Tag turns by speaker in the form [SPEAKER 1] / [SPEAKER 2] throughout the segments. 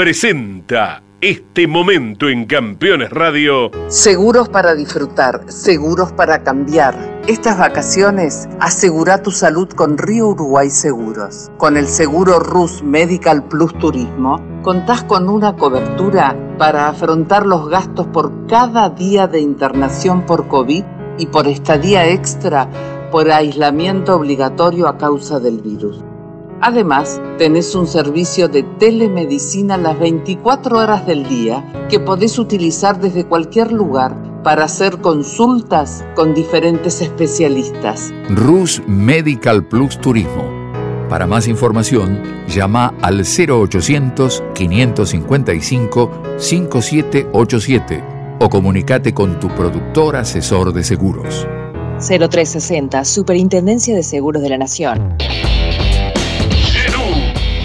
[SPEAKER 1] presenta este momento en Campeones Radio.
[SPEAKER 2] Seguros para disfrutar, seguros para cambiar. Estas vacaciones asegura tu salud con Río Uruguay Seguros. Con el seguro RUS Medical Plus Turismo, contás con una cobertura para afrontar los gastos por cada día de internación por COVID y por estadía extra por aislamiento obligatorio a causa del virus. Además, tenés un servicio de telemedicina las 24 horas del día que podés utilizar desde cualquier lugar para hacer consultas con diferentes especialistas.
[SPEAKER 3] RUS Medical Plus Turismo. Para más información, llama al 0800-555-5787 o comunícate con tu productor asesor de seguros.
[SPEAKER 4] 0360, Superintendencia de Seguros de la Nación.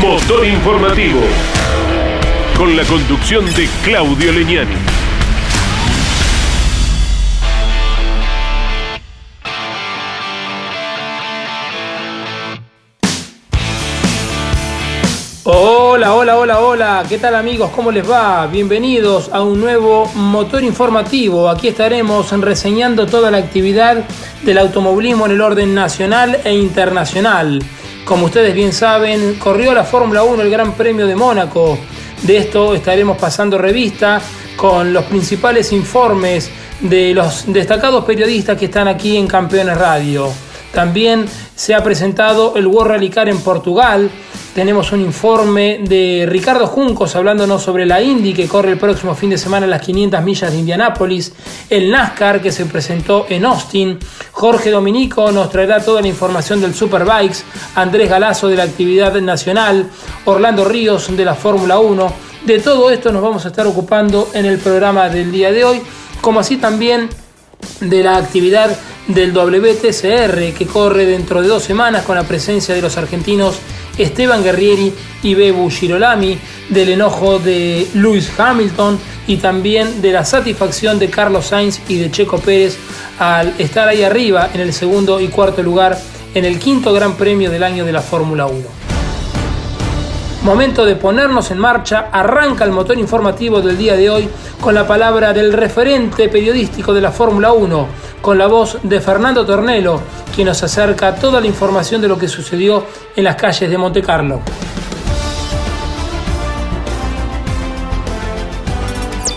[SPEAKER 1] Motor Informativo. Con la conducción de Claudio Leñani.
[SPEAKER 5] Hola, hola, hola, hola, ¿qué tal amigos? ¿Cómo les va? Bienvenidos a un nuevo motor informativo. Aquí estaremos reseñando toda la actividad del automovilismo en el orden nacional e internacional. Como ustedes bien saben, corrió la Fórmula 1 el Gran Premio de Mónaco. De esto estaremos pasando revista con los principales informes de los destacados periodistas que están aquí en Campeones Radio. También se ha presentado el World Rally Car en Portugal, tenemos un informe de Ricardo Juncos hablándonos sobre la Indy que corre el próximo fin de semana en las 500 millas de Indianápolis, el NASCAR que se presentó en Austin, Jorge Dominico nos traerá toda la información del Superbikes, Andrés Galazo de la actividad nacional, Orlando Ríos de la Fórmula 1. De todo esto nos vamos a estar ocupando en el programa del día de hoy, como así también de la actividad del WTCR que corre dentro de dos semanas con la presencia de los argentinos Esteban Guerrieri y Bebu Girolami, del enojo de Lewis Hamilton y también de la satisfacción de Carlos Sainz y de Checo Pérez al estar ahí arriba en el segundo y cuarto lugar en el quinto Gran Premio del año de la Fórmula 1. Momento de ponernos en marcha, arranca el motor informativo del día de hoy con la palabra del referente periodístico de la Fórmula 1, con la voz de Fernando Tornelo, quien nos acerca toda la información de lo que sucedió en las calles de Monte Carlo.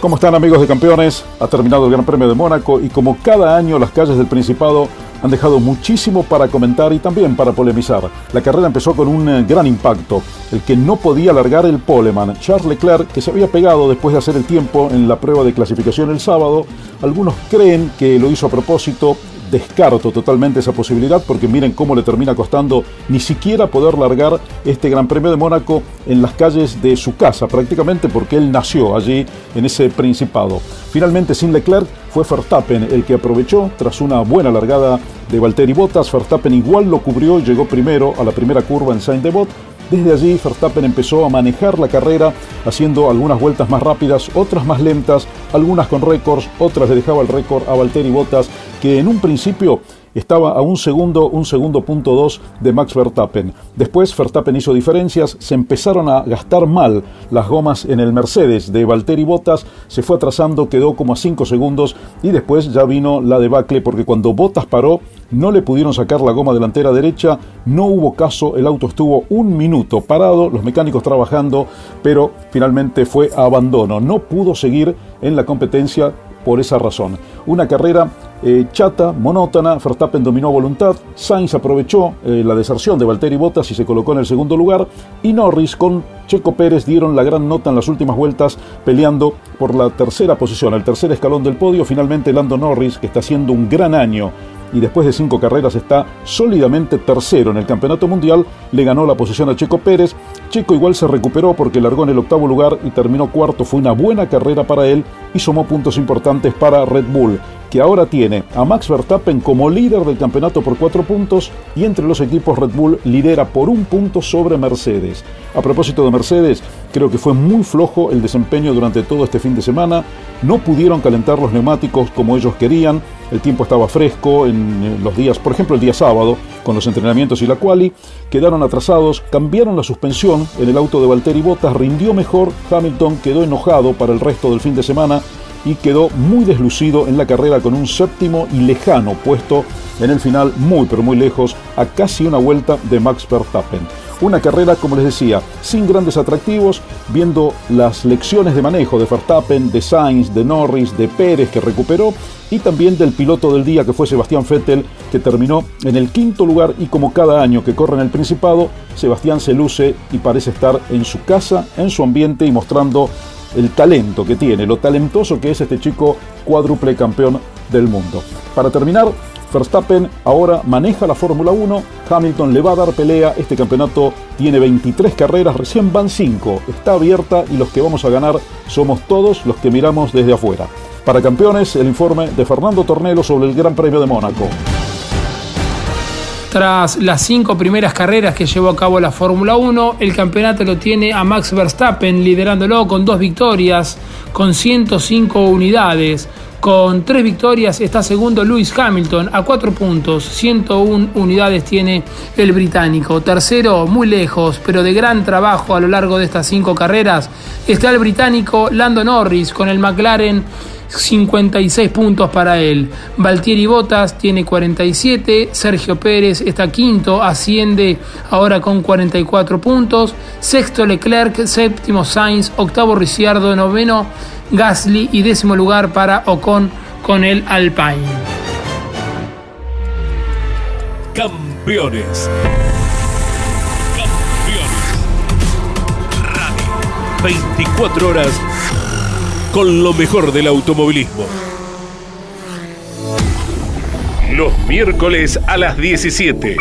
[SPEAKER 6] ¿Cómo están amigos de campeones? Ha terminado el Gran Premio de Mónaco y como cada año las calles del Principado han dejado muchísimo para comentar y también para polemizar. La carrera empezó con un eh, gran impacto, el que no podía alargar el poleman, Charles Leclerc, que se había pegado después de hacer el tiempo en la prueba de clasificación el sábado. Algunos creen que lo hizo a propósito, descarto totalmente esa posibilidad porque miren cómo le termina costando ni siquiera poder largar este Gran Premio de Mónaco en las calles de su casa, prácticamente porque él nació allí en ese principado. Finalmente, sin Leclerc, fue Verstappen el que aprovechó tras una buena largada de Valtteri Bottas. Verstappen igual lo cubrió y llegó primero a la primera curva en Saint-Devot desde allí, Verstappen empezó a manejar la carrera, haciendo algunas vueltas más rápidas, otras más lentas, algunas con récords, otras le dejaba el récord a Valtteri Bottas, que en un principio estaba a un segundo, un segundo punto dos de Max Verstappen. Después Verstappen hizo diferencias, se empezaron a gastar mal las gomas en el Mercedes de Valtteri Bottas, se fue atrasando, quedó como a cinco segundos y después ya vino la debacle porque cuando Bottas paró no le pudieron sacar la goma delantera derecha, no hubo caso, el auto estuvo un minuto parado, los mecánicos trabajando, pero finalmente fue abandono, no pudo seguir en la competencia por esa razón. Una carrera eh, chata, monótona, Verstappen dominó voluntad, Sainz aprovechó eh, la deserción de Valtteri Bottas y se colocó en el segundo lugar, y Norris con Checo Pérez dieron la gran nota en las últimas vueltas peleando por la tercera posición, el tercer escalón del podio, finalmente Lando Norris, que está haciendo un gran año y después de cinco carreras está sólidamente tercero en el campeonato mundial, le ganó la posición a Checo Pérez, Checo igual se recuperó porque largó en el octavo lugar y terminó cuarto. Fue una buena carrera para él y sumó puntos importantes para Red Bull, que ahora tiene a Max Verstappen como líder del campeonato por cuatro puntos y entre los equipos Red Bull lidera por un punto sobre Mercedes. A propósito de Mercedes, creo que fue muy flojo el desempeño durante todo este fin de semana. No pudieron calentar los neumáticos como ellos querían. El tiempo estaba fresco en los días, por ejemplo el día sábado, con los entrenamientos y la quali. Quedaron atrasados, cambiaron la suspensión en el auto de Valtteri Bottas, rindió mejor. Hamilton quedó enojado para el resto del fin de semana y quedó muy deslucido en la carrera con un séptimo y lejano puesto en el final, muy pero muy lejos, a casi una vuelta de Max Verstappen. Una carrera, como les decía, sin grandes atractivos, viendo las lecciones de manejo de Verstappen, de Sainz, de Norris, de Pérez que recuperó y también del piloto del día que fue Sebastián Vettel, que terminó en el quinto lugar y como cada año que corre en el Principado, Sebastián se luce y parece estar en su casa, en su ambiente y mostrando el talento que tiene, lo talentoso que es este chico cuádruple campeón del mundo. Para terminar, Verstappen ahora maneja la Fórmula 1, Hamilton le va a dar pelea, este campeonato tiene 23 carreras, recién van 5, está abierta y los que vamos a ganar somos todos los que miramos desde afuera. Para campeones, el informe de Fernando Tornelo sobre el Gran Premio de Mónaco.
[SPEAKER 5] Tras las cinco primeras carreras que llevó a cabo la Fórmula 1, el campeonato lo tiene a Max Verstappen liderándolo con dos victorias, con 105 unidades. Con tres victorias está segundo Lewis Hamilton a cuatro puntos, 101 unidades tiene el británico. Tercero, muy lejos, pero de gran trabajo a lo largo de estas cinco carreras, está el británico Lando Norris con el McLaren 56 puntos para él. Valtieri Botas tiene 47, Sergio Pérez está quinto, asciende ahora con 44 puntos, sexto Leclerc, séptimo Sainz, octavo Ricciardo, noveno Gasly y décimo lugar para Ocon con el Alpine.
[SPEAKER 1] Campeones. Campeones. Radio. 24 horas con lo mejor del automovilismo. Los miércoles a las 17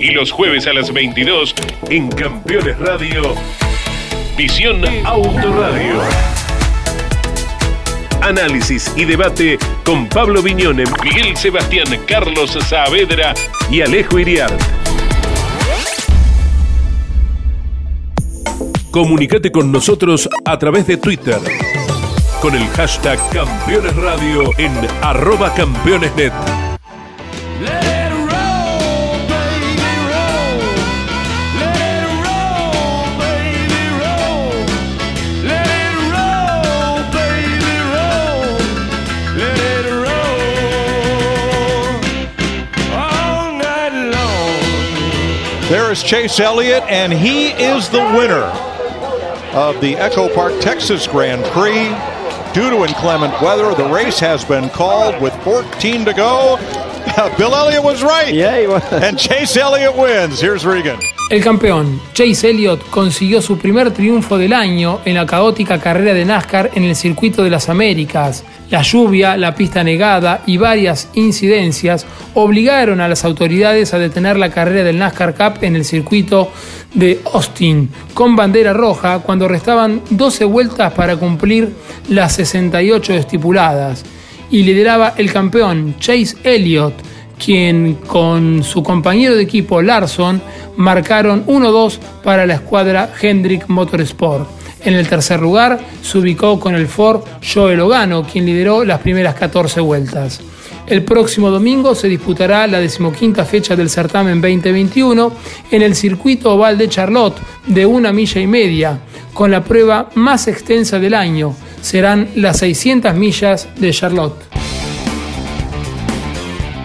[SPEAKER 1] y los jueves a las 22 en Campeones Radio, Visión Autoradio. Análisis y debate con Pablo Viñone, Miguel Sebastián, Carlos Saavedra y Alejo Iriart. Comunicate con nosotros a través de Twitter con el hashtag Campeones Radio en arroba campeonesnet.
[SPEAKER 7] There is Chase Elliott, and he is the winner of the Echo Park Texas Grand Prix. Due to inclement weather, the race has been called with 14 to go. Bill Elliott was right.
[SPEAKER 8] Yeah, he was.
[SPEAKER 7] And Chase Elliott wins. Here's Regan.
[SPEAKER 5] El campeón Chase Elliott consiguió su primer triunfo del año en la caótica carrera de NASCAR en el Circuito de las Américas. La lluvia, la pista negada y varias incidencias obligaron a las autoridades a detener la carrera del NASCAR Cup en el circuito de Austin con bandera roja cuando restaban 12 vueltas para cumplir las 68 estipuladas. Y lideraba el campeón Chase Elliott quien con su compañero de equipo Larson marcaron 1-2 para la escuadra Hendrick Motorsport. En el tercer lugar se ubicó con el Ford Joe Logano, quien lideró las primeras 14 vueltas. El próximo domingo se disputará la decimoquinta fecha del certamen 2021 en el circuito oval de Charlotte de una milla y media, con la prueba más extensa del año. Serán las 600 millas de Charlotte.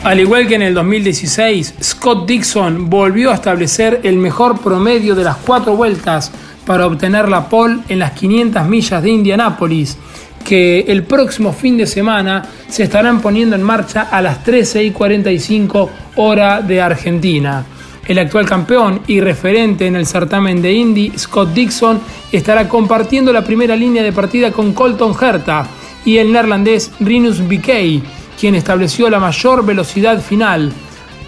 [SPEAKER 5] Al igual que en el 2016, Scott Dixon volvió a establecer el mejor promedio de las cuatro vueltas para obtener la pole en las 500 millas de Indianápolis, que el próximo fin de semana se estarán poniendo en marcha a las 13 y 45 hora de Argentina. El actual campeón y referente en el certamen de Indy, Scott Dixon, estará compartiendo la primera línea de partida con Colton Herta y el neerlandés Rinus Bikey, quien estableció la mayor velocidad final,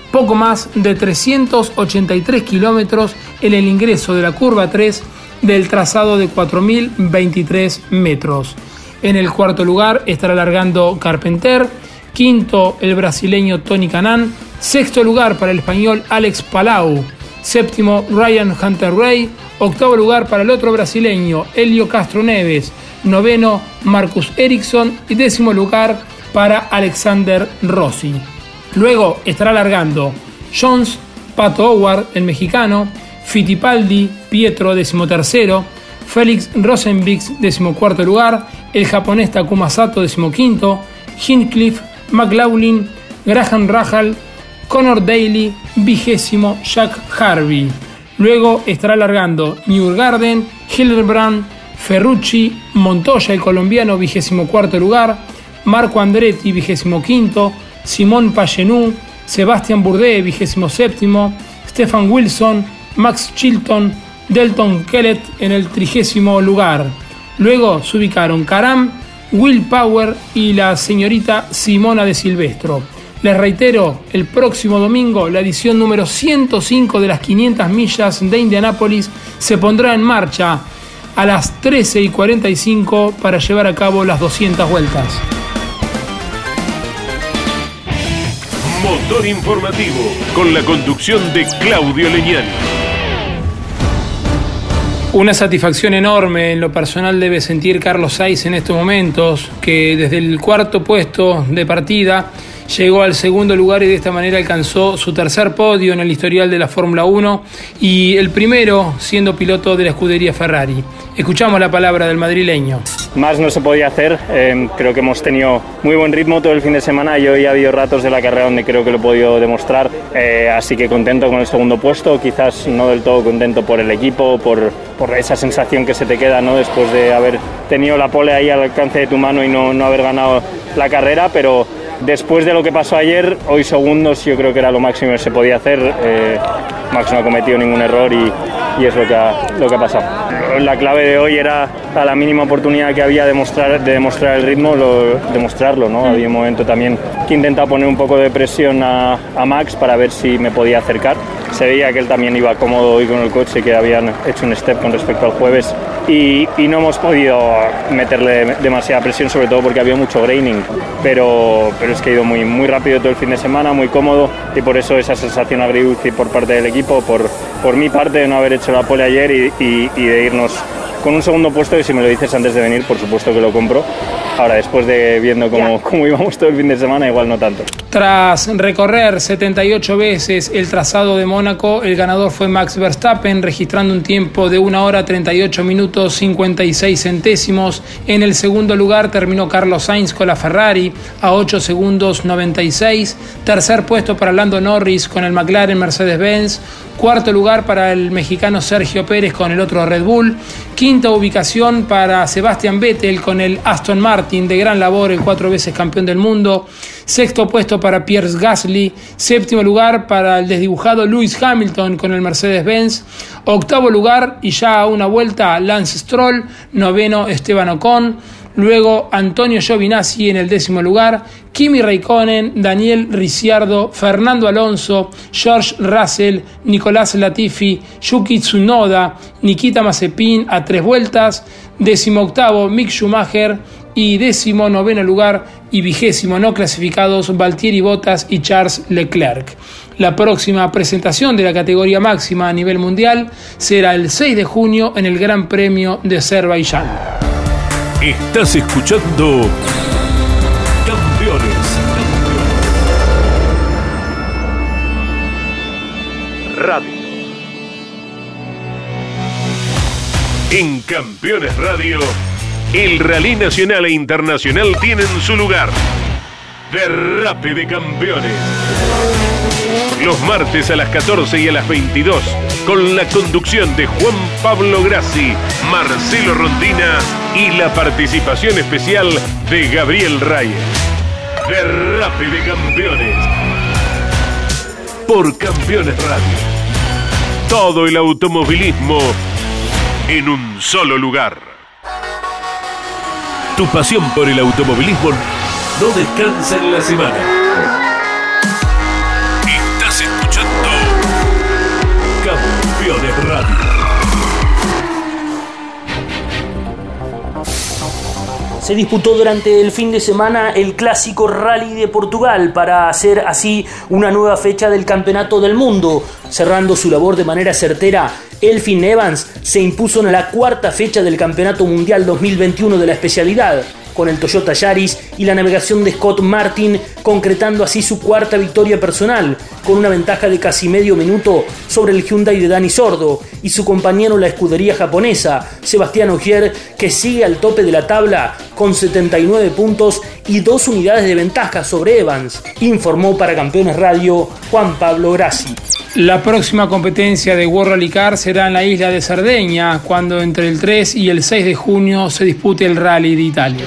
[SPEAKER 5] poco más de 383 kilómetros en el ingreso de la curva 3 del trazado de 4.023 metros. En el cuarto lugar estará largando Carpenter, quinto el brasileño Tony Canan, sexto lugar para el español Alex Palau, séptimo Ryan Hunter Ray, octavo lugar para el otro brasileño Helio Castro Neves, noveno Marcus Ericsson. Y décimo lugar para Alexander Rossi. Luego estará largando Jones, Pato Howard, el mexicano, Fittipaldi, Pietro, decimotercero, Félix Rosenbix, decimocuarto lugar, el japonés Takuma Sato, decimoquinto, Hincliffe, McLaughlin, Graham Rahal, Connor Daly, vigésimo Jack Harvey. Luego estará largando Newgarden, Hildebrand, Ferrucci, Montoya, el colombiano, vigésimo cuarto lugar, Marco Andretti, vigésimo quinto, Simón Pagenou, Sebastián Bourdais, vigésimo séptimo, Stefan Wilson, Max Chilton, Delton Kellett en el trigésimo lugar. Luego se ubicaron Karam, Will Power y la señorita Simona de Silvestro. Les reitero, el próximo domingo la edición número 105 de las 500 millas de Indianápolis se pondrá en marcha a las 13 y 45 para llevar a cabo las 200 vueltas.
[SPEAKER 1] Motor informativo con la conducción de Claudio Leñani.
[SPEAKER 5] Una satisfacción enorme en lo personal debe sentir Carlos Sainz en estos momentos, que desde el cuarto puesto de partida llegó al segundo lugar y de esta manera alcanzó su tercer podio en el historial de la Fórmula 1 y el primero siendo piloto de la escudería Ferrari. Escuchamos la palabra del madrileño.
[SPEAKER 8] Más no se podía hacer, eh, creo que hemos tenido muy buen ritmo todo el fin de semana y hoy ha habido ratos de la carrera donde creo que lo he podido demostrar, eh, así que contento con el segundo puesto, quizás no del todo contento por el equipo, por, por esa sensación que se te queda ¿no? después de haber tenido la pole ahí al alcance de tu mano y no, no haber ganado la carrera, pero Después de lo que pasó ayer, hoy segundos yo creo que era lo máximo que se podía hacer. Eh, Max no ha cometido ningún error y, es lo que, ha, lo que ha pasado. La clave de hoy era a la mínima oportunidad que había de demostrar, de demostrar el ritmo, demostrarlo. ¿no? Había un momento también que intentaba poner un poco de presión a, a Max para ver si me podía acercar. Se veía que él también iba cómodo hoy con el coche, que habían hecho un step con respecto al jueves y, no hemos podido meterle demasiada presión, sobre todo porque había mucho graining, pero, pero es que ha ido muy, muy rápido todo el fin de semana, muy cómodo y por eso esa sensación agridulce por parte del equipo, por, por mi parte de no haber hecho la pole ayer y, y de irnos Adiós. Con un segundo puesto y si me lo dices antes de venir, por supuesto que lo compro. Ahora, después de viendo cómo, cómo íbamos todo el fin de semana, igual no tanto.
[SPEAKER 5] Tras recorrer 78 veces el trazado de Mónaco, el ganador fue Max Verstappen, registrando un tiempo de 1 hora 38 minutos 56 centésimos. En el segundo lugar terminó Carlos Sainz con la Ferrari a 8 segundos 96. Tercer puesto para Lando Norris con el McLaren Mercedes-Benz. Cuarto lugar para el mexicano Sergio Pérez con el otro Red Bull. Quinta ubicación para Sebastian Vettel con el Aston Martin de gran labor, el cuatro veces campeón del mundo. Sexto puesto para Pierce Gasly. Séptimo lugar para el desdibujado Lewis Hamilton con el Mercedes-Benz. Octavo lugar y ya a una vuelta Lance Stroll. Noveno Esteban Ocon. Luego Antonio Giovinazzi en el décimo lugar, Kimi Raikkonen, Daniel Ricciardo, Fernando Alonso, George Russell, Nicolás Latifi, Yuki Tsunoda, Nikita Mazepin a tres vueltas, décimo octavo Mick Schumacher y décimo noveno lugar y vigésimo no clasificados Valtieri Bottas y Charles Leclerc. La próxima presentación de la categoría máxima a nivel mundial será el 6 de junio en el Gran Premio de Azerbaiyán.
[SPEAKER 1] Estás escuchando Campeones. Radio. En Campeones Radio, el rally nacional e internacional tienen su lugar. Derrape de Campeones. Los martes a las 14 y a las 22, con la conducción de Juan Pablo Grassi, Marcelo Rondina y la participación especial de Gabriel Reyes. Derrape de Campeones. Por Campeones Radio. Todo el automovilismo en un solo lugar. Tu pasión por el automovilismo no descansa en la semana.
[SPEAKER 9] Se disputó durante el fin de semana el clásico Rally de Portugal para hacer así una nueva fecha del Campeonato del Mundo. Cerrando su labor de manera certera, Elfin Evans se impuso en la cuarta fecha del Campeonato Mundial 2021 de la especialidad con el Toyota Yaris y la navegación de Scott Martin, concretando así su cuarta victoria personal, con una ventaja de casi medio minuto sobre el Hyundai de Dani Sordo y su compañero la escudería japonesa, Sebastián Ogier, que sigue al tope de la tabla con 79 puntos y dos unidades de ventaja sobre Evans, informó para Campeones Radio Juan Pablo Grassi.
[SPEAKER 5] La próxima competencia de World Rally Car será en la isla de Cerdeña, cuando entre el 3 y el 6 de junio se dispute el Rally de Italia.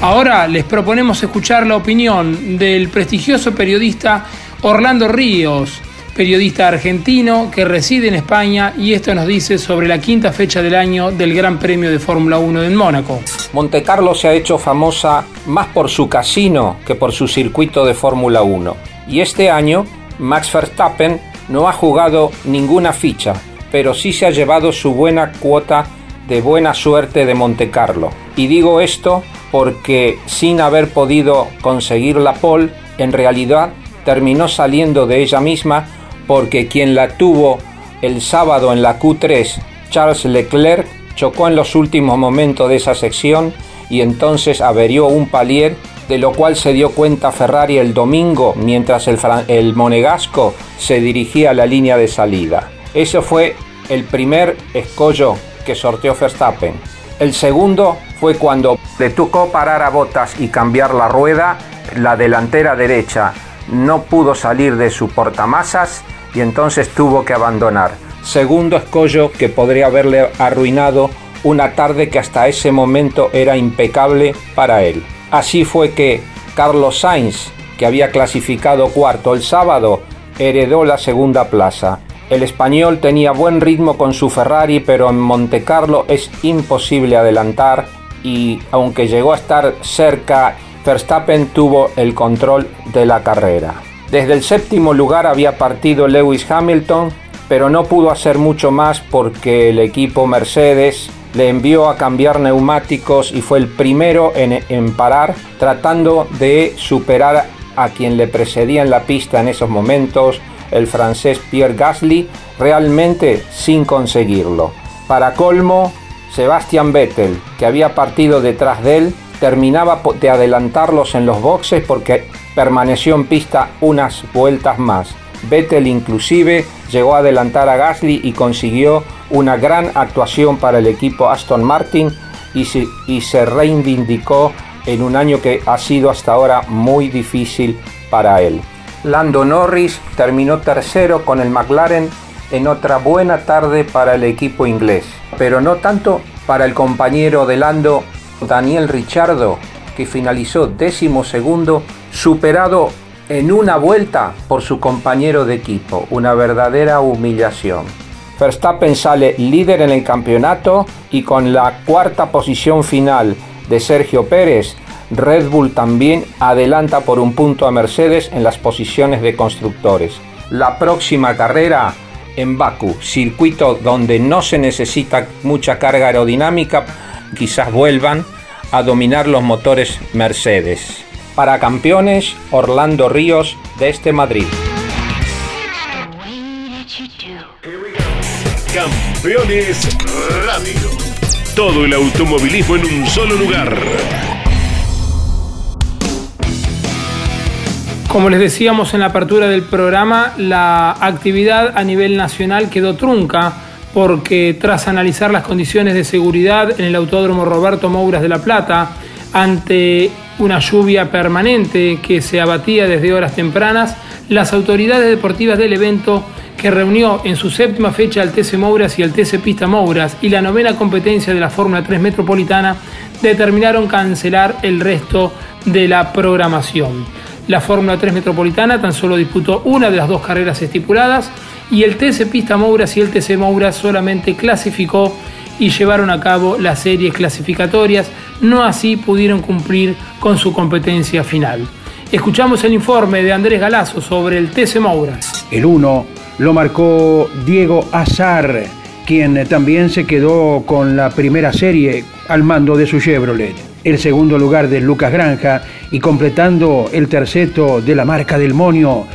[SPEAKER 5] Ahora les proponemos escuchar la opinión del prestigioso periodista Orlando Ríos, periodista argentino que reside en España y esto nos dice sobre la quinta fecha del año del Gran Premio de Fórmula 1 en Mónaco.
[SPEAKER 10] Monte Carlo se ha hecho famosa más por su casino que por su circuito de Fórmula 1. Y este año Max Verstappen no ha jugado ninguna ficha, pero sí se ha llevado su buena cuota de buena suerte de Monte Carlo. Y digo esto porque sin haber podido conseguir la pole, en realidad terminó saliendo de ella misma porque quien la tuvo el sábado en la Q3, Charles Leclerc, chocó en los últimos momentos de esa sección y entonces averió un palier, de lo cual se dio cuenta Ferrari el domingo mientras el, el monegasco se dirigía a la línea de salida. Ese fue el primer escollo que sorteó Verstappen. El segundo fue cuando le tocó parar a botas y cambiar la rueda, la delantera derecha no pudo salir de su portamasas y entonces tuvo que abandonar. Segundo escollo que podría haberle arruinado una tarde que hasta ese momento era impecable para él. Así fue que Carlos Sainz, que había clasificado cuarto el sábado, heredó la segunda plaza. El español tenía buen ritmo con su Ferrari, pero en Monte Carlo es imposible adelantar y aunque llegó a estar cerca, Verstappen tuvo el control de la carrera. Desde el séptimo lugar había partido Lewis Hamilton, pero no pudo hacer mucho más porque el equipo Mercedes le envió a cambiar neumáticos y fue el primero en, parar, tratando de superar a quien le precedía en la pista en esos momentos, el francés Pierre Gasly, realmente sin conseguirlo. Para colmo, Sebastian Vettel, que había partido detrás de él, terminaba de adelantarlos en los boxes porque permaneció en pista unas vueltas más. Vettel inclusive llegó a adelantar a Gasly y consiguió una gran actuación para el equipo Aston Martin y se, reivindicó en un año que ha sido hasta ahora muy difícil para él. Lando Norris terminó tercero con el McLaren en otra buena tarde para el equipo inglés, pero no tanto para el compañero de Lando Daniel Richardo, que finalizó décimo segundo, superado en una vuelta por su compañero de equipo, una verdadera humillación. Verstappen sale líder en el campeonato y con la cuarta posición final de Sergio Pérez, Red Bull también adelanta por un punto a Mercedes en las posiciones de constructores. La próxima carrera en Baku, circuito donde no se necesita mucha carga aerodinámica, quizás vuelvan a dominar los motores Mercedes. Para campeones, Orlando Ríos de este Madrid.
[SPEAKER 1] Campeones Radio. Todo el automovilismo en un solo lugar.
[SPEAKER 5] Como les decíamos en la apertura del programa, la actividad a nivel nacional quedó trunca porque tras analizar las condiciones de seguridad en el Autódromo Roberto Mouras de La Plata, ante una lluvia permanente que se abatía desde horas tempranas, las autoridades deportivas del evento que reunió en su séptima fecha al TC Mouras y al TC Pista Mouras y la novena competencia de la Fórmula 3 Metropolitana, determinaron cancelar el resto de la programación. La Fórmula 3 Metropolitana tan solo disputó una de las dos carreras estipuladas y el TC Pista Mouras y el TC Mouras solamente clasificó y llevaron a cabo las series clasificatorias, no así pudieron cumplir con su competencia final. Escuchamos el informe de Andrés Galazo sobre el TC Mouras.
[SPEAKER 11] El 1 lo marcó Diego Azar quien también se quedó con la primera serie al mando de su Chevrolet. El segundo lugar de Lucas Granja y completando el terceto de la marca del Monio,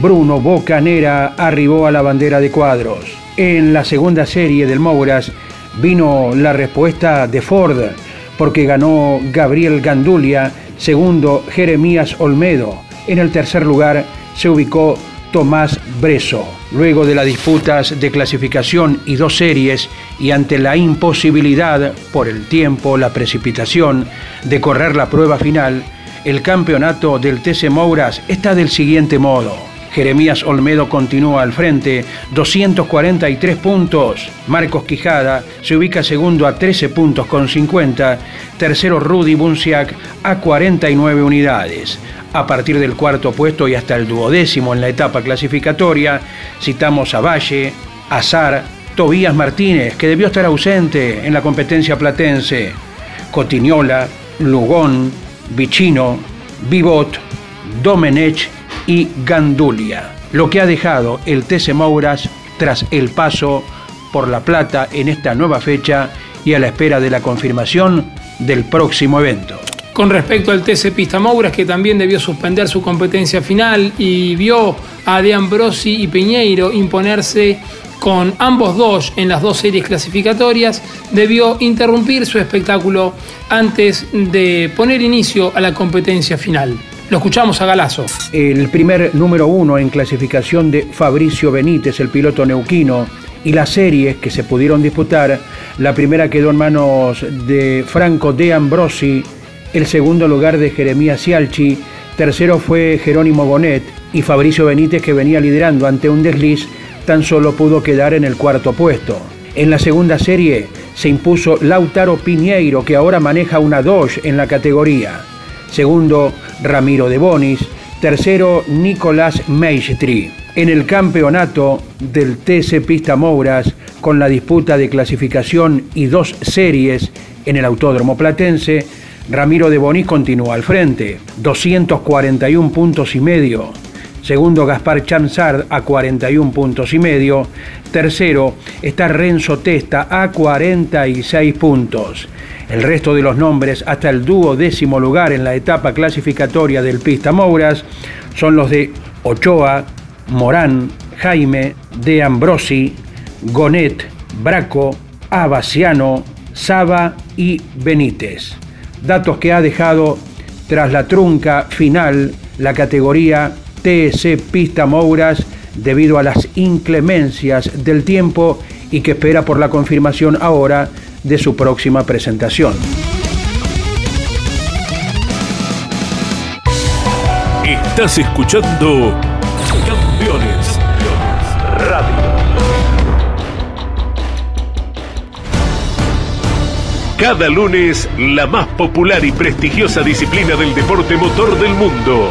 [SPEAKER 11] Bruno Bocanera arribó a la bandera de cuadros. En la segunda serie del Mouras vino la respuesta de Ford, porque ganó Gabriel Gandulia, segundo Jeremías Olmedo. En el tercer lugar se ubicó Tomás Breso. Luego de las disputas de clasificación y dos series, y ante la imposibilidad, por el tiempo, la precipitación, de correr la prueba final, el campeonato del TC Mouras está del siguiente modo. Jeremías Olmedo continúa al frente, 243 puntos. Marcos Quijada se ubica segundo a 13 puntos con 50. Tercero Rudy Bunciac a 49 unidades. A partir del cuarto puesto y hasta el duodécimo en la etapa clasificatoria, citamos a Valle, Azar, Tobías Martínez, que debió estar ausente en la competencia platense, Cotiñola, Lugón, Vicino, Vivot, Domenech y Gandulia, lo que ha dejado el TC Mouras tras el paso por La Plata en esta nueva fecha y a la espera de la confirmación del próximo evento.
[SPEAKER 5] Con respecto al TC Pista Mouras, que también debió suspender su competencia final y vio a De Ambrosi y Piñeiro imponerse con ambos dos en las dos series clasificatorias, debió interrumpir su espectáculo antes de poner inicio a la competencia final. Lo escuchamos a Galazo.
[SPEAKER 11] El primer número uno en clasificación de Fabricio Benítez, el piloto neuquino, y las series que se pudieron disputar, la primera quedó en manos de Franco de Ambrosi, el segundo lugar de Jeremías Cialchi, tercero fue Jerónimo Bonet y Fabricio Benítez que venía liderando ante un desliz tan solo pudo quedar en el cuarto puesto. En la segunda serie se impuso Lautaro Piñeiro que ahora maneja una Dodge en la categoría segundo Ramiro de Bonis, tercero Nicolás Meistri. En el campeonato del TC Pista Mouras, con la disputa de clasificación y dos series en el Autódromo Platense, Ramiro de Bonis continúa al frente, 241 puntos y medio. Segundo Gaspar Chamsard a 41 puntos y medio. Tercero está Renzo Testa a 46 puntos. El resto de los nombres, hasta el dúo décimo lugar en la etapa clasificatoria del Pista Mouras, son los de Ochoa, Morán, Jaime, De Ambrosi, Gonet, Braco, Abaciano, Saba y Benítez. Datos que ha dejado tras la trunca final la categoría TS Pista Mouras debido a las inclemencias del tiempo y que espera por la confirmación ahora de su próxima presentación.
[SPEAKER 1] Estás escuchando Campeones Radio. Cada lunes, la más popular y prestigiosa disciplina del deporte motor del mundo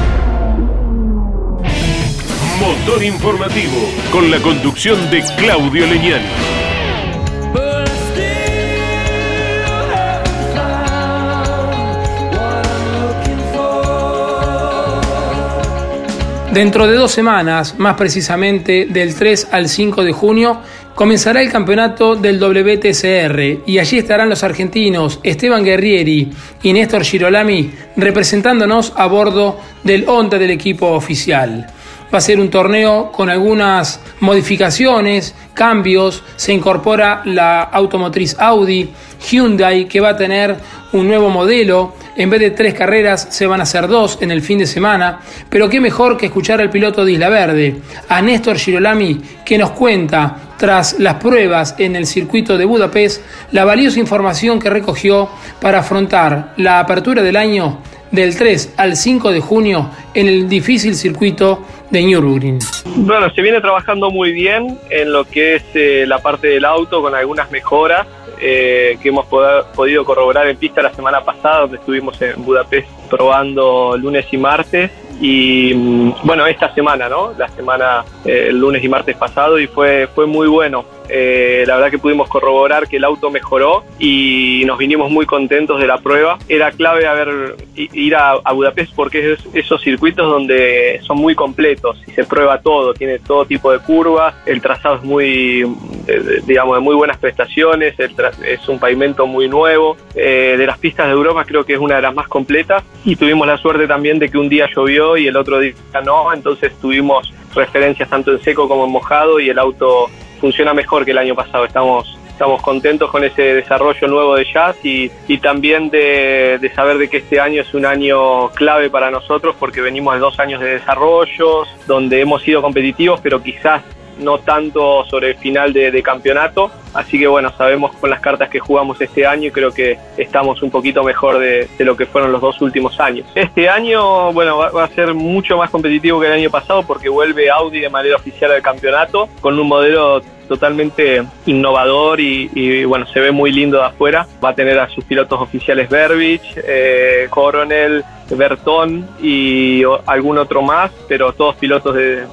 [SPEAKER 1] Motor informativo con la conducción de Claudio Leñani.
[SPEAKER 5] Dentro de dos semanas, más precisamente del 3 al 5 de junio, comenzará el campeonato del WTCR y allí estarán los argentinos Esteban Guerrieri y Néstor Girolami representándonos a bordo del Honda del equipo oficial. Va a ser un torneo con algunas modificaciones, cambios, se incorpora la automotriz Audi, Hyundai que va a tener un nuevo modelo, en vez de tres carreras se van a hacer dos en el fin de semana, pero qué mejor que escuchar al piloto de Isla Verde, a Néstor Girolami, que nos cuenta, tras las pruebas en el circuito de Budapest, la valiosa información que recogió para afrontar la apertura del año del 3 al 5 de junio en el difícil circuito de Nürburgring.
[SPEAKER 12] Bueno, se viene trabajando muy bien en lo que es eh, la parte del auto con algunas mejoras eh, que hemos podido corroborar en pista la semana pasada, donde estuvimos en Budapest probando lunes y martes. Y mm, bueno, esta semana, ¿no? La semana, eh, el lunes y martes pasado, y fue, fue muy bueno. Eh, la verdad que pudimos corroborar que el auto mejoró y nos vinimos muy contentos de la prueba. Era clave haber, ir a, Budapest porque es esos circuitos donde son muy completos y se prueba todo, tiene todo tipo de curvas, el trazado es muy, digamos, de muy buenas prestaciones, es un pavimento muy nuevo. Eh, de las pistas de Europa creo que es una de las más completas y tuvimos la suerte también de que un día llovió y el otro día no, entonces tuvimos referencias tanto en seco como en mojado y el auto funciona mejor que el año pasado. Estamos, estamos contentos con ese desarrollo nuevo de jazz y, y también de, de, saber de que este año es un año clave para nosotros porque venimos de dos años de desarrollos, donde hemos sido competitivos, pero quizás no tanto sobre el final de, campeonato. Así que bueno, sabemos con las cartas que jugamos este año y creo que estamos un poquito mejor de, lo que fueron los dos últimos años. Este año, bueno, va, a ser mucho más competitivo que el año pasado porque vuelve Audi de manera oficial al campeonato con un modelo totalmente innovador y, bueno, se ve muy lindo de afuera. Va a tener a sus pilotos oficiales Berbich, eh, Coronel, Bertón y algún otro más, pero todos pilotos de,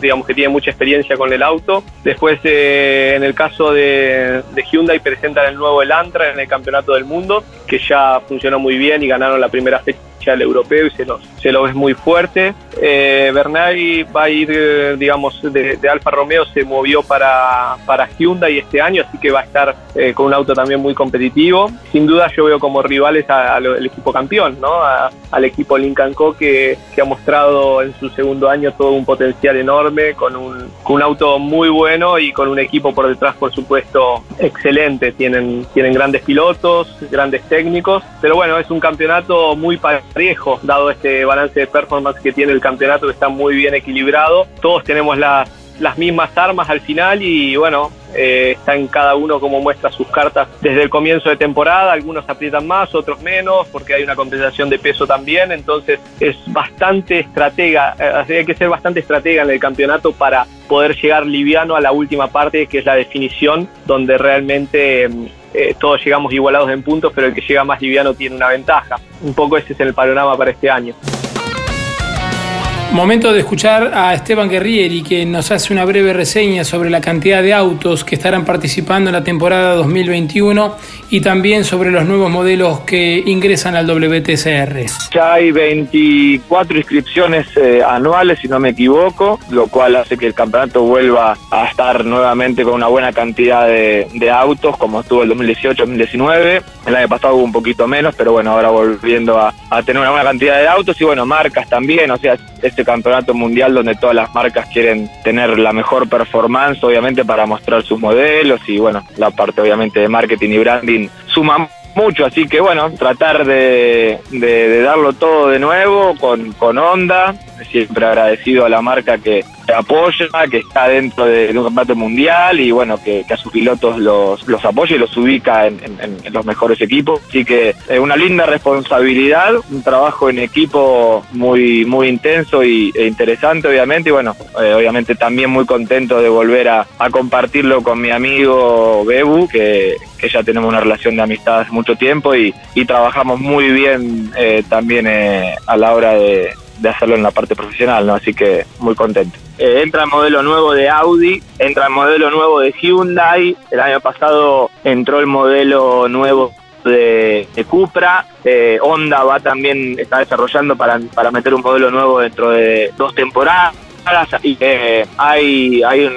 [SPEAKER 12] digamos que tienen mucha experiencia con el auto. Después, eh, en el caso de, de, Hyundai, presentan el nuevo Elantra en el Campeonato del Mundo, que ya funcionó muy bien y ganaron la primera fecha el europeo y se lo, se lo ves muy fuerte. Eh, Bernay va a ir, eh, digamos, de, Alfa Romeo se movió para, para Hyundai este año, así que va a estar eh, con un auto también muy competitivo. Sin duda yo veo como rivales al equipo campeón, ¿no? al equipo Lincoln Co que, que, ha mostrado en su segundo año todo un potencial enorme, con un, con un auto muy bueno y con un equipo por detrás, por supuesto, excelente. Tienen, tienen grandes pilotos, grandes técnicos, pero bueno, es un campeonato muy parejo, dado este balance de performance que tiene el campeonato, que está muy bien equilibrado. Todos tenemos las, las mismas armas al final y bueno, eh, está en cada uno como muestra sus cartas desde el comienzo de temporada, algunos aprietan más, otros menos, porque hay una compensación de peso también, entonces es bastante estratega, eh, hay que ser bastante estratega en el campeonato para poder llegar liviano a la última parte, que es la definición, donde realmente mm, eh, todos llegamos igualados en puntos, pero el que llega más liviano tiene una ventaja. Un poco ese es el panorama para este año.
[SPEAKER 5] Momento de escuchar a Esteban Guerrieri que nos hace una breve reseña sobre la cantidad de autos que estarán participando en la temporada 2021 y también sobre los nuevos modelos que ingresan al WTCR.
[SPEAKER 13] Ya hay 24 inscripciones eh, anuales, si no me equivoco, lo cual hace que el campeonato vuelva a estar nuevamente con una buena cantidad de, autos, como estuvo el 2018-2019. El año pasado hubo un poquito menos, pero bueno, ahora volviendo a, a tener una buena cantidad de autos y bueno, marcas también, o sea, este campeonato mundial donde todas las marcas quieren tener la mejor performance, obviamente para mostrar sus modelos y bueno, la parte obviamente de marketing y branding suma mucho, así que bueno, tratar de, darlo todo de nuevo con, con onda, siempre agradecido a la marca que, apoya, que está dentro de, un campeonato mundial y bueno, que, a sus pilotos los, los apoya y los ubica en, los mejores equipos. Así que es una linda responsabilidad, un trabajo en equipo muy, muy intenso y, e interesante obviamente y bueno, eh, obviamente también muy contento de volver a, compartirlo con mi amigo Bebu, que, ya tenemos una relación de amistad hace mucho tiempo y, trabajamos muy bien eh, también eh, a la hora de de hacerlo en la parte profesional, ¿no? Así que muy contento. Eh, entra el modelo nuevo de Audi, entra el modelo nuevo de Hyundai, el año pasado entró el modelo nuevo de, Cupra, eh, Honda va también, está desarrollando para, para meter un modelo nuevo dentro de dos temporadas. Y eh, hay, hay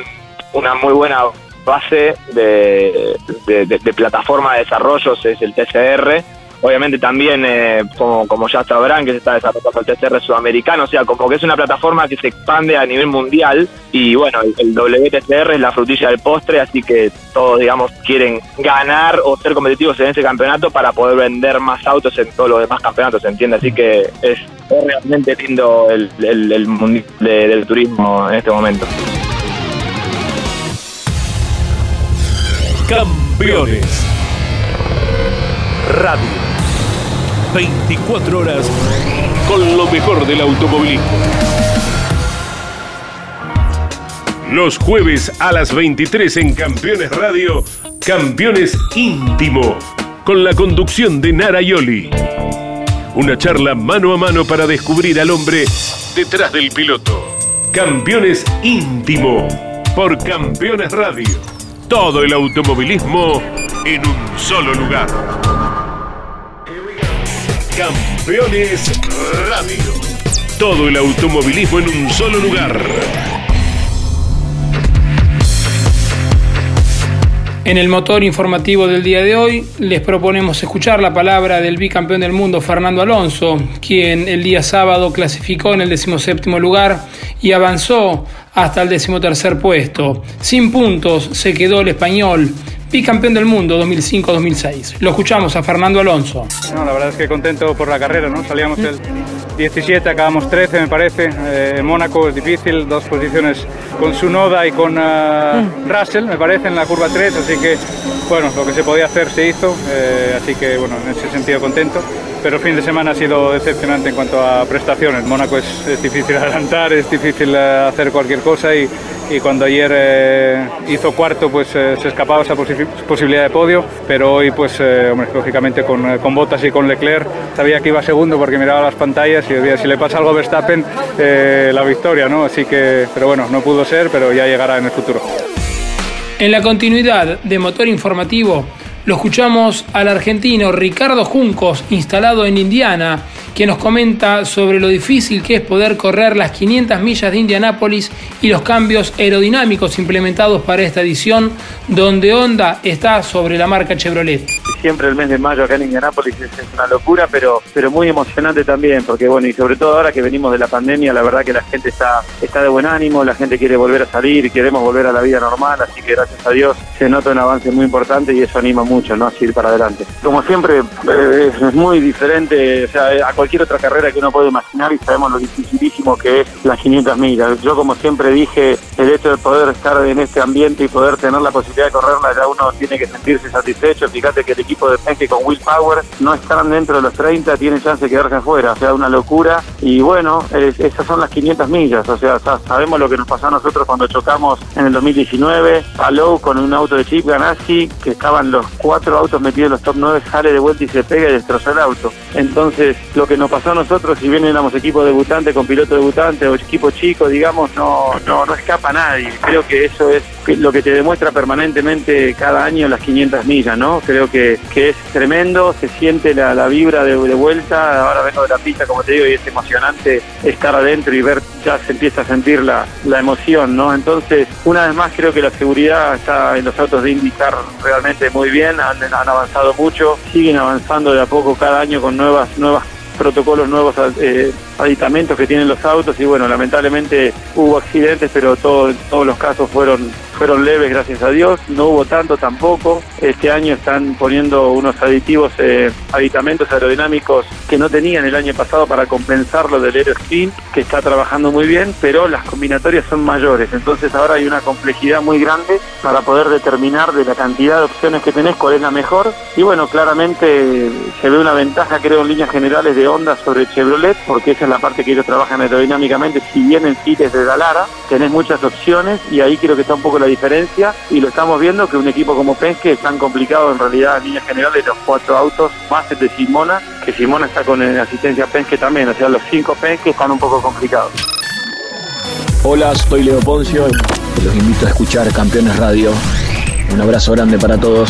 [SPEAKER 13] una muy buena base de, de, de, plataforma de desarrollos, es el TCR, Obviamente también, eh, como, como ya sabrán, que se está desarrollando el TCR sudamericano, o sea, como que es una plataforma que se expande a nivel mundial y bueno, el, WTCR es la frutilla del postre, así que todos, digamos, quieren ganar o ser competitivos en ese campeonato para poder vender más autos en todos los demás campeonatos, ¿se entiende? Así que es, realmente lindo el, el, el del turismo en este momento.
[SPEAKER 1] Campeones Radio 24 horas con lo mejor del automovilismo. Los jueves a las 23 en Campeones Radio, Campeones íntimo, con la conducción de Nara Yoli. Una charla mano a mano para descubrir al hombre detrás del piloto. Campeones íntimo, por Campeones Radio. Todo el automovilismo en un solo lugar. Campeones Radio. Todo el automovilismo en un solo lugar.
[SPEAKER 5] En el motor informativo del día de hoy les proponemos escuchar la palabra del bicampeón del mundo Fernando Alonso, quien el día sábado clasificó en el decimoséptimo lugar y avanzó hasta el decimotercer puesto. Sin puntos se quedó el español, bicampeón del mundo 2005-2006. Lo escuchamos a Fernando Alonso.
[SPEAKER 14] No, la verdad es que contento por la carrera, ¿no? Salíamos el 17, acabamos 13 me parece. Eh, Mónaco es difícil, dos posiciones con su Noda y con uh, Russell, me parece, en la curva 3, así que bueno, lo que se podía hacer se hizo, eh, así que bueno, en ese sentido contento. Pero el fin de semana ha sido decepcionante en cuanto a prestaciones. Mónaco es, es difícil adelantar, es difícil uh, hacer cualquier cosa y, y cuando ayer eh, hizo cuarto pues eh, se escapaba esa posi posibilidad de podio, pero hoy pues eh, lógicamente con, con Bottas y con Leclerc sabía que iba segundo porque miraba las pantallas y decía si le pasa algo a Verstappen la victoria, ¿no? Así que, pero bueno, no pudo ser, pero ya llegará en el futuro.
[SPEAKER 5] En la continuidad de Motor Informativo, lo escuchamos al argentino Ricardo Juncos, instalado en Indiana, que nos comenta sobre lo difícil que es poder correr las 500 millas de Indianápolis y los cambios aerodinámicos implementados para esta edición, donde Honda está sobre la marca Chevrolet.
[SPEAKER 15] Siempre el mes de mayo acá en Indianápolis es, una locura, pero, pero muy emocionante también, porque bueno, y sobre todo ahora que venimos de la pandemia, la verdad que la gente está, está de buen ánimo, la gente quiere volver a salir queremos volver a la vida normal, así que gracias a Dios se nota un avance muy importante y eso anima mucho, ¿no? A seguir para adelante. Como siempre, eh, es muy diferente, o sea, a cualquier otra carrera que uno puede imaginar y sabemos lo dificilísimo que es las 500 millas. Yo como siempre dije, el hecho de poder estar en este ambiente y poder tener la posibilidad de correrla, ya uno tiene que sentirse satisfecho. Fíjate que el equipo de Penske con Will Power no están dentro de los 30, tiene chance de quedarse afuera, o sea, una locura. Y bueno, esas son las 500 millas, o sea, sabemos lo que nos pasó a nosotros cuando chocamos en el 2019, a Lowe con un auto de Chip Ganassi, que estaban los cuatro autos metidos en los top 9, sale de vuelta y se pega y destroza el auto. Entonces, lo que nos pasó a nosotros, si bien éramos equipo debutante con piloto debutante o equipo chico, digamos, no, no, no escapa a nadie. Creo que eso es lo que te demuestra permanentemente cada año las 500 millas, ¿no? Creo que, que es tremendo, se siente la, la vibra de, vuelta, ahora vengo de la pista, como te digo, y es emocionante estar adentro y ver, ya se empieza a sentir la, la emoción, ¿no? Entonces, una vez más creo que la seguridad está en los autos de IndyCar realmente muy bien, han, han avanzado mucho, siguen avanzando de a poco cada año con nuevas, nuevas protocolos nuevos eh, aditamentos que tienen los autos y bueno lamentablemente hubo accidentes pero todo, todos los casos fueron fueron leves gracias a Dios. No hubo tanto tampoco. Este año están poniendo unos aditivos eh, aditamentos aerodinámicos que no tenían el año pasado para compensar lo del Aerospin que está trabajando muy bien pero las combinatorias son mayores. Entonces ahora hay una complejidad muy grande para poder determinar de la cantidad de opciones que tenés cuál es la mejor. Y bueno claramente se ve una ventaja creo en líneas generales de Honda sobre Chevrolet, porque esa la parte que ellos trabajan aerodinámicamente. Si bien en sí desde Dalara tenés muchas opciones y ahí creo que está un poco la diferencia y lo estamos viendo que un equipo como Penske es tan complicado en realidad en líneas generales los cuatro autos más el de Simona, que Simona está con asistencia Penske también, o sea los cinco Penske están un poco complicados.
[SPEAKER 16] Hola, soy Leo Poncio, los invito a escuchar Campeones Radio. Un abrazo grande para todos.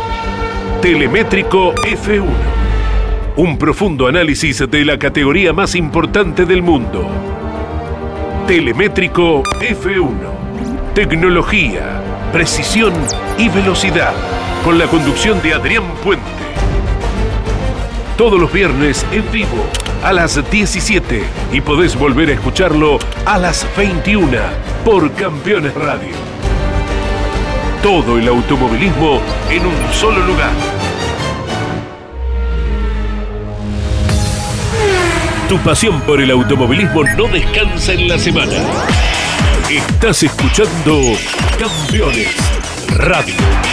[SPEAKER 1] Telemétrico F1. Un profundo análisis de la categoría más importante del mundo. Telemétrico F1. Tecnología, precisión y velocidad. Con la conducción de Adrián Puente. Todos los viernes en vivo a las 17 y podés volver a escucharlo a las 21 por Campeones Radio. Todo el automovilismo en un solo lugar. Tu pasión por el automovilismo no descansa en la semana. Estás escuchando Campeones Radio.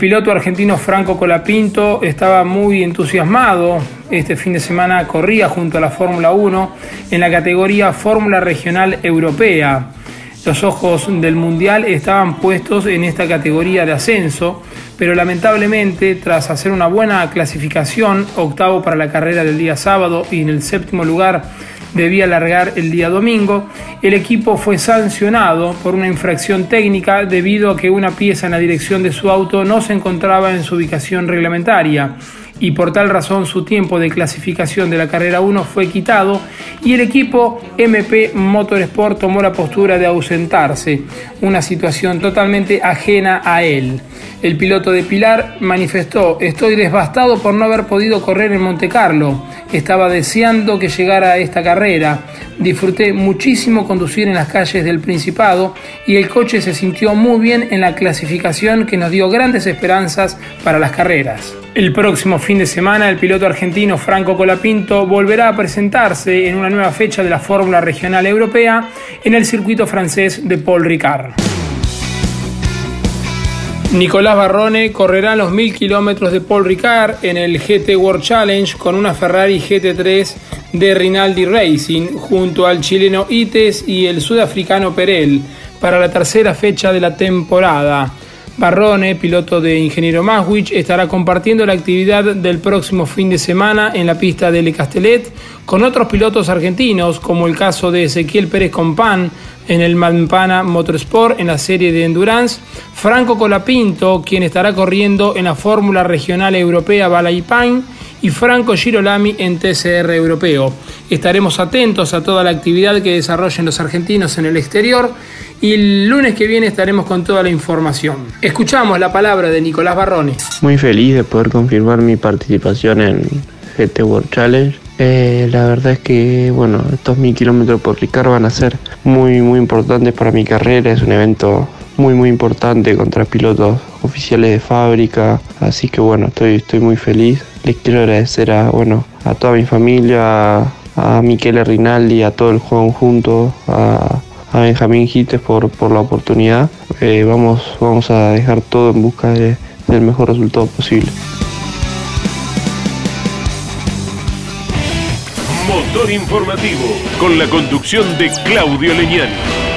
[SPEAKER 5] Piloto argentino Franco Colapinto estaba muy entusiasmado. Este fin de semana corría junto a la Fórmula 1 en la categoría Fórmula Regional Europea. Los ojos del Mundial estaban puestos en esta categoría de ascenso, pero lamentablemente tras hacer una buena clasificación, octavo para la carrera del día sábado y en el séptimo lugar debía largar el día domingo, el equipo fue sancionado por una infracción técnica debido a que una pieza en la dirección de su auto no se encontraba en su ubicación reglamentaria y por tal razón su tiempo de clasificación de la carrera 1 fue quitado y el equipo MP Motorsport tomó la postura de ausentarse, una situación totalmente ajena a él. El piloto de Pilar manifestó, estoy devastado por no haber podido correr en Monte Carlo, estaba deseando que llegara a esta carrera, disfruté muchísimo conducir en las calles del Principado y el coche se sintió muy bien en la clasificación que nos dio grandes esperanzas para las carreras. El próximo fin de semana el piloto argentino Franco Colapinto volverá a presentarse en una nueva fecha de la Fórmula Regional Europea en el circuito francés de Paul Ricard. Nicolás Barrone correrá los 1000 kilómetros de Paul Ricard en el GT World Challenge con una Ferrari GT3 de Rinaldi Racing junto al chileno Ites y el sudafricano Perel para la tercera fecha de la temporada. Barrone, piloto de Ingeniero Maswich, estará compartiendo la actividad del próximo fin de semana en la pista de Le Castellet con otros pilotos argentinos, como el caso de Ezequiel Pérez Compán, en el Mampana Motorsport en la serie de Endurance, Franco Colapinto, quien estará corriendo en la Fórmula Regional Europea Pine y Franco Girolami en TCR Europeo. Estaremos atentos a toda la actividad que desarrollen los argentinos en el exterior y el lunes que viene estaremos con toda la información. Escuchamos la palabra de Nicolás Barrone.
[SPEAKER 17] Muy feliz de poder confirmar mi participación en GT World Challenge eh, la verdad es que, bueno, estos mil kilómetros por Ricardo van a ser muy, muy importantes para mi carrera. Es un evento muy, muy importante contra pilotos oficiales de fábrica. Así que, bueno, estoy, estoy muy feliz. Les quiero agradecer a, bueno, a toda mi familia, a, Miquel Rinaldi, a todo el juego junto, a, Benjamín Gites por, por la oportunidad. Eh, vamos, vamos a dejar todo en busca del mejor resultado posible.
[SPEAKER 1] Motor Informativo, con la conducción de Claudio Leñani.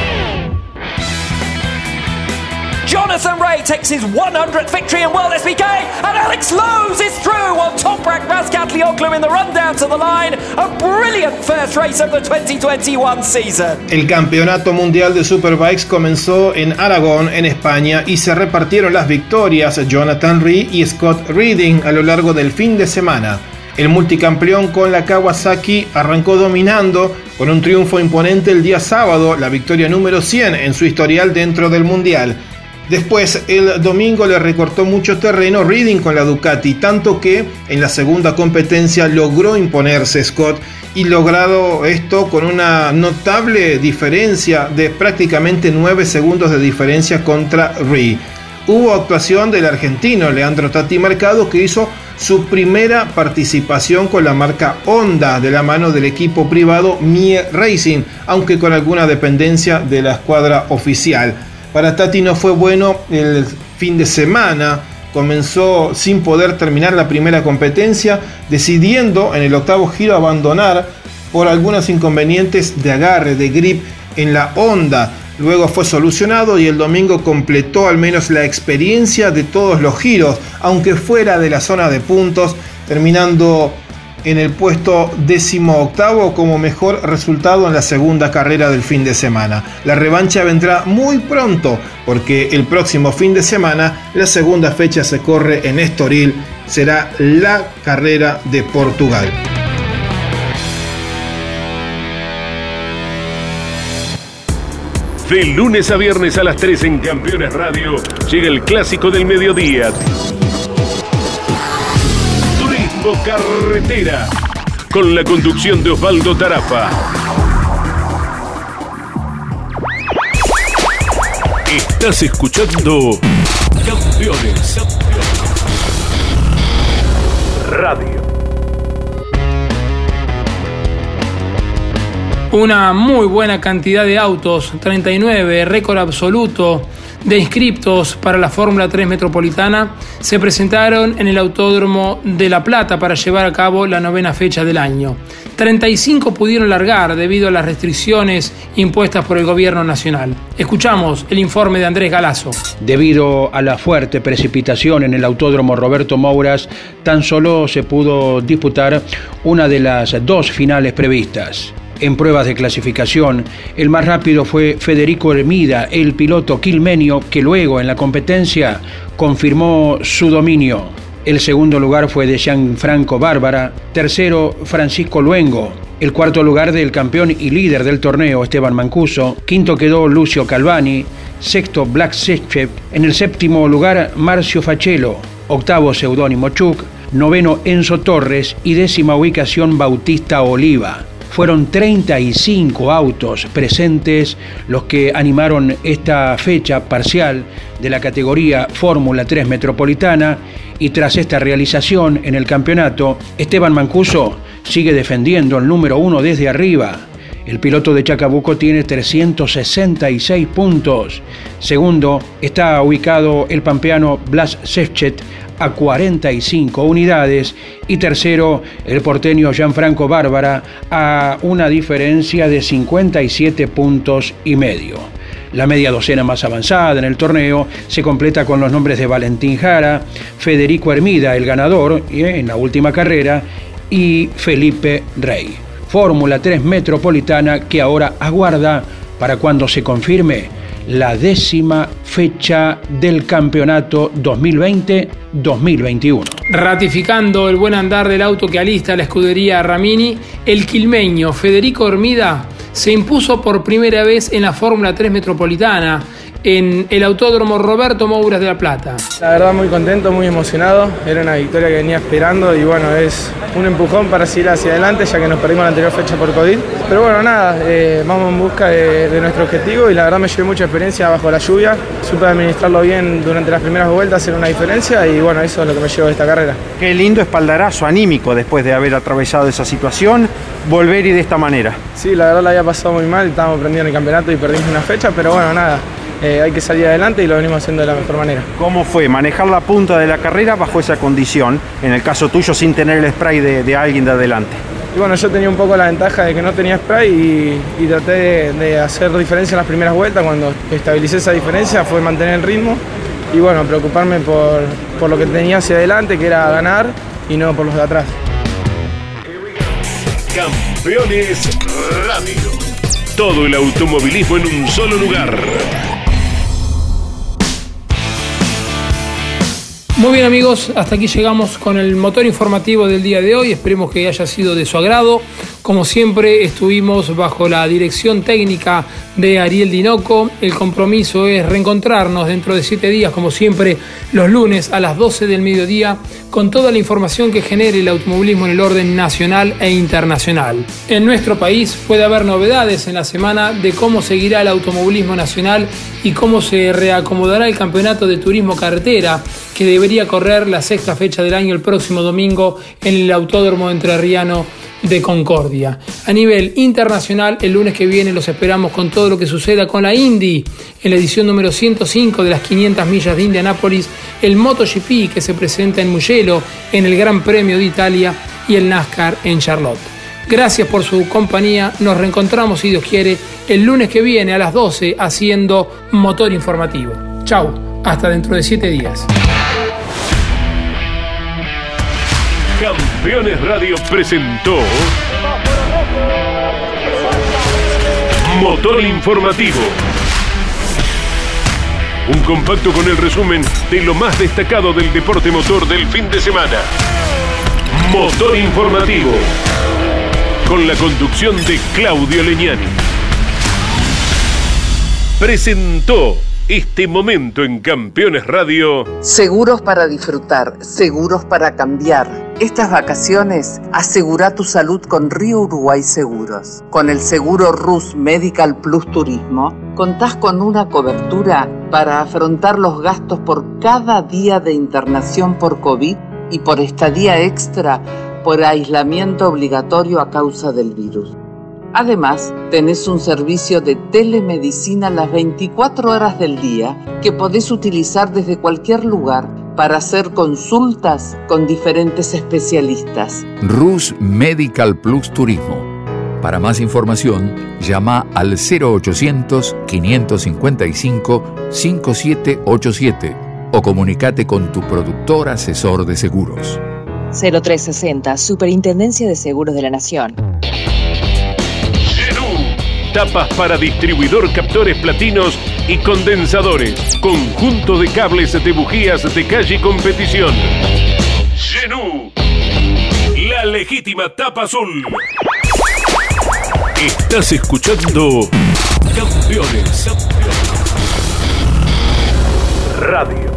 [SPEAKER 18] Jonathan Ray takes his 100th victory in World SBK, and Alex Lowe's is through on Toprak Razkat Lioglu in the rundown to the line. A brilliant first race of the 2021 season.
[SPEAKER 19] El Campeonato Mundial de Superbikes comenzó en Aragón, en España, y se repartieron las victorias Jonathan Ray y Scott Reading a lo largo del fin de semana. El multicampeón con la Kawasaki arrancó dominando con un triunfo imponente el día sábado, la victoria número 100 en su historial dentro del Mundial. Después, el domingo le recortó mucho terreno Reading con la Ducati, tanto que en la segunda competencia logró imponerse Scott y logrado esto con una notable diferencia de prácticamente 9 segundos de diferencia contra Reed. Hubo actuación del argentino Leandro Tati Mercado que hizo su primera participación con la marca Honda de la mano del equipo privado Mie Racing, aunque con alguna dependencia de la escuadra oficial. Para Tati no fue bueno el fin de semana, comenzó sin poder terminar la primera competencia, decidiendo en el octavo giro abandonar por algunos inconvenientes de agarre, de grip en la Honda. Luego fue solucionado y el domingo completó al menos la experiencia de todos los giros, aunque fuera de la zona de puntos, terminando en el puesto décimo octavo como mejor resultado en la segunda carrera del fin de semana. La revancha vendrá muy pronto porque el próximo fin de semana la segunda fecha se corre en Estoril, será la carrera de Portugal.
[SPEAKER 1] De lunes a viernes a las 3 en Campeones Radio llega el clásico del mediodía. Carretera. Con la conducción de Osvaldo Tarafa. Estás escuchando Campeones. Radio.
[SPEAKER 5] Una muy buena cantidad de autos, 39, récord absoluto de inscriptos para la Fórmula 3 Metropolitana, se presentaron en el Autódromo de La Plata para llevar a cabo la novena fecha del año. 35 pudieron largar debido a las restricciones impuestas por el gobierno nacional. Escuchamos el informe de Andrés Galazo.
[SPEAKER 11] Debido a la fuerte precipitación en el Autódromo Roberto Mouras, tan solo se pudo disputar una de las dos finales previstas. En pruebas de clasificación, el más rápido fue Federico Hermida, el piloto quilmenio, que luego en la competencia confirmó su dominio. El segundo lugar fue de Gianfranco Bárbara, tercero Francisco Luengo, el cuarto lugar del campeón y líder del torneo Esteban Mancuso, quinto quedó Lucio Calvani, sexto Black Sechep, en el séptimo lugar Marcio Fachelo, octavo Seudónimo Chuk, noveno Enzo Torres y décima ubicación Bautista Oliva. Fueron 35 autos presentes los que animaron esta fecha parcial de la categoría Fórmula 3 Metropolitana y tras esta realización en el campeonato, Esteban Mancuso sigue defendiendo el número uno desde arriba. El piloto de Chacabuco tiene 366 puntos. Segundo está ubicado el pampeano Blas Sefchet a 45 unidades y tercero el porteño Gianfranco Bárbara a una diferencia de 57 puntos y medio. La media docena más avanzada en el torneo se completa con los nombres de Valentín Jara, Federico Hermida, el ganador en la última carrera, y Felipe Rey. Fórmula 3 Metropolitana que ahora aguarda para cuando se confirme la décima fecha del campeonato 2020-2021.
[SPEAKER 5] Ratificando el buen andar del auto que alista la escudería Ramini, el quilmeño Federico Hermida se impuso por primera vez en la Fórmula 3 Metropolitana en el Autódromo Roberto Mouras de La Plata.
[SPEAKER 20] La verdad muy contento, muy emocionado, era una victoria que venía esperando y bueno, es un empujón para seguir hacia adelante ya que nos perdimos la anterior fecha por COVID. Pero bueno, nada, eh, vamos en busca de, de, nuestro objetivo y la verdad me llevé mucha experiencia bajo la lluvia, supe administrarlo bien durante las primeras vueltas, hacer una diferencia y bueno, eso es lo que me llevo de esta carrera.
[SPEAKER 21] Qué lindo espaldarazo anímico después de haber atravesado esa situación, volver y de esta manera.
[SPEAKER 20] Sí, la verdad la había pasado muy mal, estábamos prendidos en el campeonato y perdimos una fecha, pero bueno, nada, eh, hay que salir adelante y lo venimos haciendo de la mejor manera.
[SPEAKER 21] ¿Cómo fue manejar la punta de la carrera bajo esa condición? En el caso tuyo, sin tener el spray de, de alguien de adelante.
[SPEAKER 20] Y bueno, yo tenía un poco la ventaja de que no tenía spray y, y traté de, de, hacer diferencia en las primeras vueltas. Cuando estabilicé esa diferencia fue mantener el ritmo y bueno, preocuparme por, por lo que tenía hacia adelante, que era ganar y no por los de atrás.
[SPEAKER 1] Campeones Radio. Todo el automovilismo en un solo lugar.
[SPEAKER 5] Muy bien amigos, hasta aquí llegamos con el motor informativo del día de hoy. Esperemos que haya sido de su agrado. Como siempre estuvimos bajo la dirección técnica de Ariel Dinoco. El compromiso es reencontrarnos dentro de siete días, como siempre, los lunes a las 12 del mediodía, con toda la información que genere el automovilismo en el orden nacional e internacional. En nuestro país puede haber novedades en la semana de cómo seguirá el automovilismo nacional y cómo se reacomodará el campeonato de turismo carretera que debería correr la sexta fecha del año el próximo domingo en el Autódromo Entrerriano de Concordia. A nivel internacional, el lunes que viene los esperamos con todo lo que suceda con la Indy, en la edición número 105 de las 500 millas de Indianápolis, el MotoGP que se presenta en Mugello, en el Gran Premio de Italia y el NASCAR en Charlotte. Gracias por su compañía, nos reencontramos si Dios quiere el lunes que viene a las 12 haciendo Motor Informativo. Chau, hasta dentro de 7 días.
[SPEAKER 1] Campeones Radio presentó Motor Informativo. Un compacto con el resumen de lo más destacado del deporte motor del fin de semana. Motor Informativo. Con la conducción de Claudio Leñani. presentó este momento en Campeones Radio.
[SPEAKER 2] Seguros para disfrutar, seguros para cambiar. Estas vacaciones asegura tu salud con Río Uruguay Seguros. Con el seguro RUS Medical Plus Turismo, contás con una cobertura para afrontar los gastos por cada día de internación por COVID y por estadía extra por aislamiento obligatorio a causa del virus. Además, tenés un servicio de telemedicina las 24 horas del día que podés utilizar desde cualquier lugar para hacer consultas con diferentes especialistas.
[SPEAKER 22] RUS Medical Plus Turismo. Para más información, llama al 0800-555-5787 o comunícate con tu productor asesor de seguros.
[SPEAKER 4] 0360, Superintendencia de Seguros de la Nación.
[SPEAKER 1] Tapas para distribuidor captores platinos y condensadores. Conjunto de cables de bujías de calle competición. Genú. La legítima tapa azul. Estás escuchando Campeones. Radio.